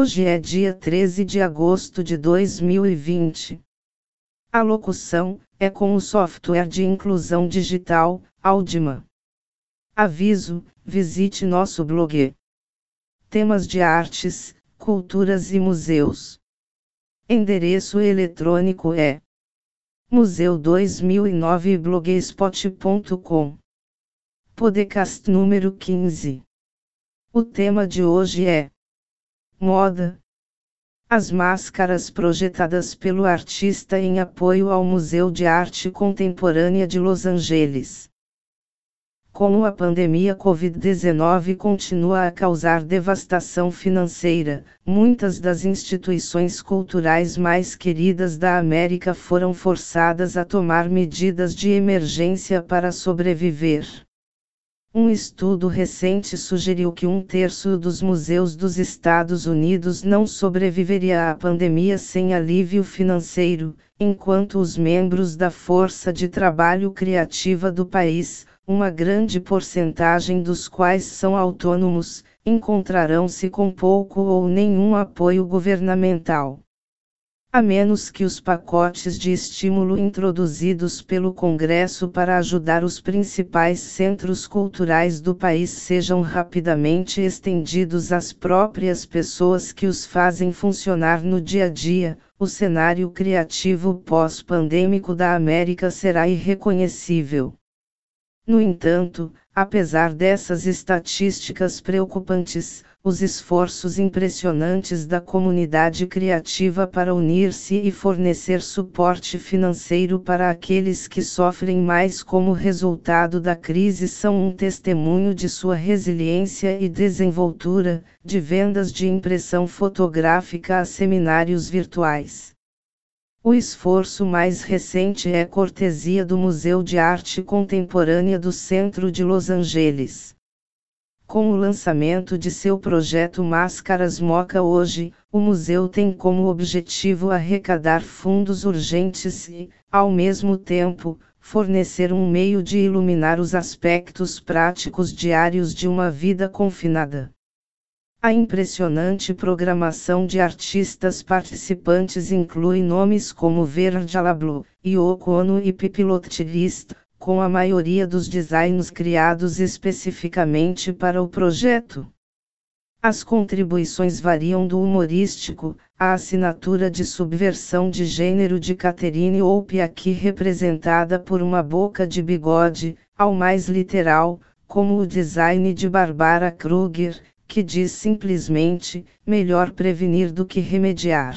Hoje é dia 13 de agosto de 2020. A locução é com o software de inclusão digital, Aldima. Aviso: visite nosso blog. Temas de artes, culturas e museus. Endereço eletrônico é museu2009blogspot.com. Podcast número 15. O tema de hoje é Moda. As máscaras projetadas pelo artista em apoio ao Museu de Arte Contemporânea de Los Angeles. Como a pandemia Covid-19 continua a causar devastação financeira, muitas das instituições culturais mais queridas da América foram forçadas a tomar medidas de emergência para sobreviver. Um estudo recente sugeriu que um terço dos museus dos Estados Unidos não sobreviveria à pandemia sem alívio financeiro, enquanto os membros da força de trabalho criativa do país, uma grande porcentagem dos quais são autônomos, encontrarão-se com pouco ou nenhum apoio governamental a menos que os pacotes de estímulo introduzidos pelo Congresso para ajudar os principais centros culturais do país sejam rapidamente estendidos às próprias pessoas que os fazem funcionar no dia a dia, o cenário criativo pós-pandêmico da América será irreconhecível. No entanto, apesar dessas estatísticas preocupantes, os esforços impressionantes da comunidade criativa para unir-se e fornecer suporte financeiro para aqueles que sofrem mais como resultado da crise são um testemunho de sua resiliência e desenvoltura, de vendas de impressão fotográfica a seminários virtuais. O esforço mais recente é cortesia do Museu de Arte Contemporânea do Centro de Los Angeles. Com o lançamento de seu projeto Máscaras Moca hoje, o museu tem como objetivo arrecadar fundos urgentes e, ao mesmo tempo, fornecer um meio de iluminar os aspectos práticos diários de uma vida confinada. A impressionante programação de artistas participantes inclui nomes como Virgil Abloh, Yoko Ono e Pipilot List, com a maioria dos designs criados especificamente para o projeto. As contribuições variam do humorístico, a assinatura de subversão de gênero de Catherine Hope aqui representada por uma boca de bigode, ao mais literal, como o design de Barbara Kruger, que diz simplesmente, melhor prevenir do que remediar.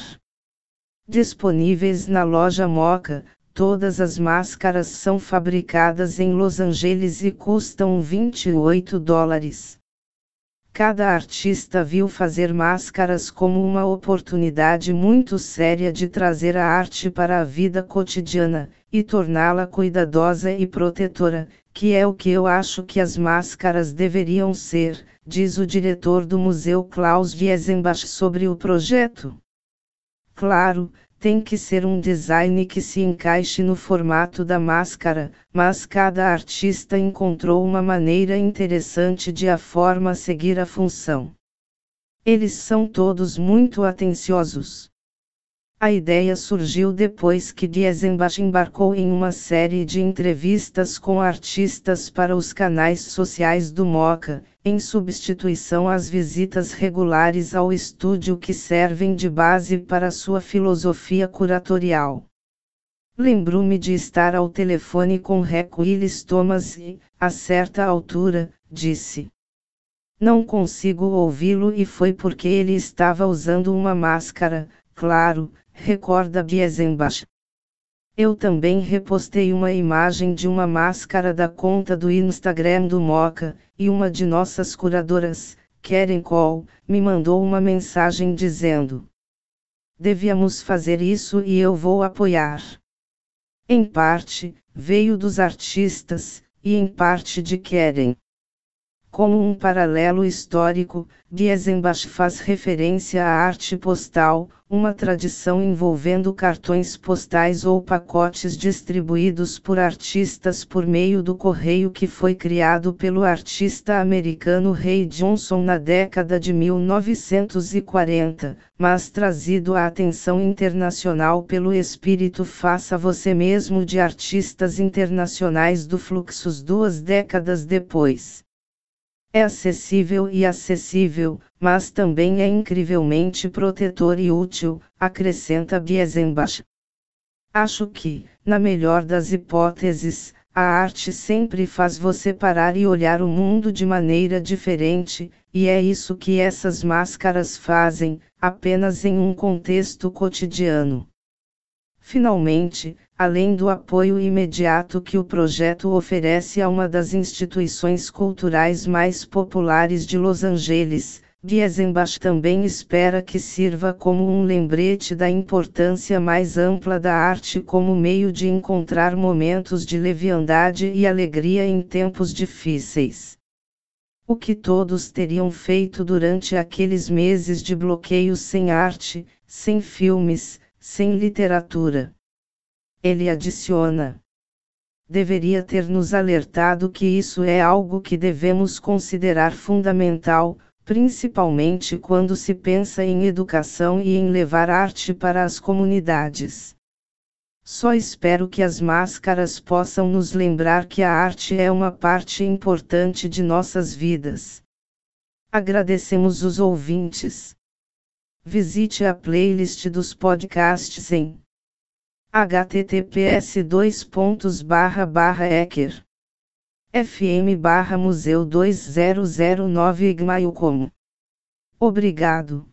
Disponíveis na loja Moca, Todas as máscaras são fabricadas em Los Angeles e custam 28 dólares. Cada artista viu fazer máscaras como uma oportunidade muito séria de trazer a arte para a vida cotidiana e torná-la cuidadosa e protetora, que é o que eu acho que as máscaras deveriam ser, diz o diretor do Museu Klaus Wiesenbach sobre o projeto. Claro, tem que ser um design que se encaixe no formato da máscara, mas cada artista encontrou uma maneira interessante de a forma seguir a função. Eles são todos muito atenciosos. A ideia surgiu depois que Diezenbach embarcou em uma série de entrevistas com artistas para os canais sociais do Moca, em substituição às visitas regulares ao estúdio que servem de base para sua filosofia curatorial. Lembro-me de estar ao telefone com Rec Willis Thomas e, a certa altura, disse. Não consigo ouvi-lo e foi porque ele estava usando uma máscara, claro, recorda Biesenbach. Eu também repostei uma imagem de uma máscara da conta do Instagram do Moca, e uma de nossas curadoras, Karen Cole, me mandou uma mensagem dizendo: Devíamos fazer isso e eu vou apoiar. Em parte, veio dos artistas, e em parte de Karen. Como um paralelo histórico, Guiesenbach faz referência à arte postal, uma tradição envolvendo cartões postais ou pacotes distribuídos por artistas por meio do correio que foi criado pelo artista americano Ray Johnson na década de 1940, mas trazido à atenção internacional pelo espírito Faça Você Mesmo de artistas internacionais do Fluxus duas décadas depois. É acessível e acessível, mas também é incrivelmente protetor e útil, acrescenta Biesenbach. Acho que, na melhor das hipóteses, a arte sempre faz você parar e olhar o mundo de maneira diferente, e é isso que essas máscaras fazem, apenas em um contexto cotidiano. Finalmente, além do apoio imediato que o projeto oferece a uma das instituições culturais mais populares de Los Angeles, Giesenbach também espera que sirva como um lembrete da importância mais ampla da arte como meio de encontrar momentos de leviandade e alegria em tempos difíceis. O que todos teriam feito durante aqueles meses de bloqueio sem arte, sem filmes, sem literatura. Ele adiciona. Deveria ter nos alertado que isso é algo que devemos considerar fundamental, principalmente quando se pensa em educação e em levar arte para as comunidades. Só espero que as máscaras possam nos lembrar que a arte é uma parte importante de nossas vidas. Agradecemos os ouvintes. Visite a playlist dos podcasts em https ecker fm barra museu 2009 Igmail como. Obrigado.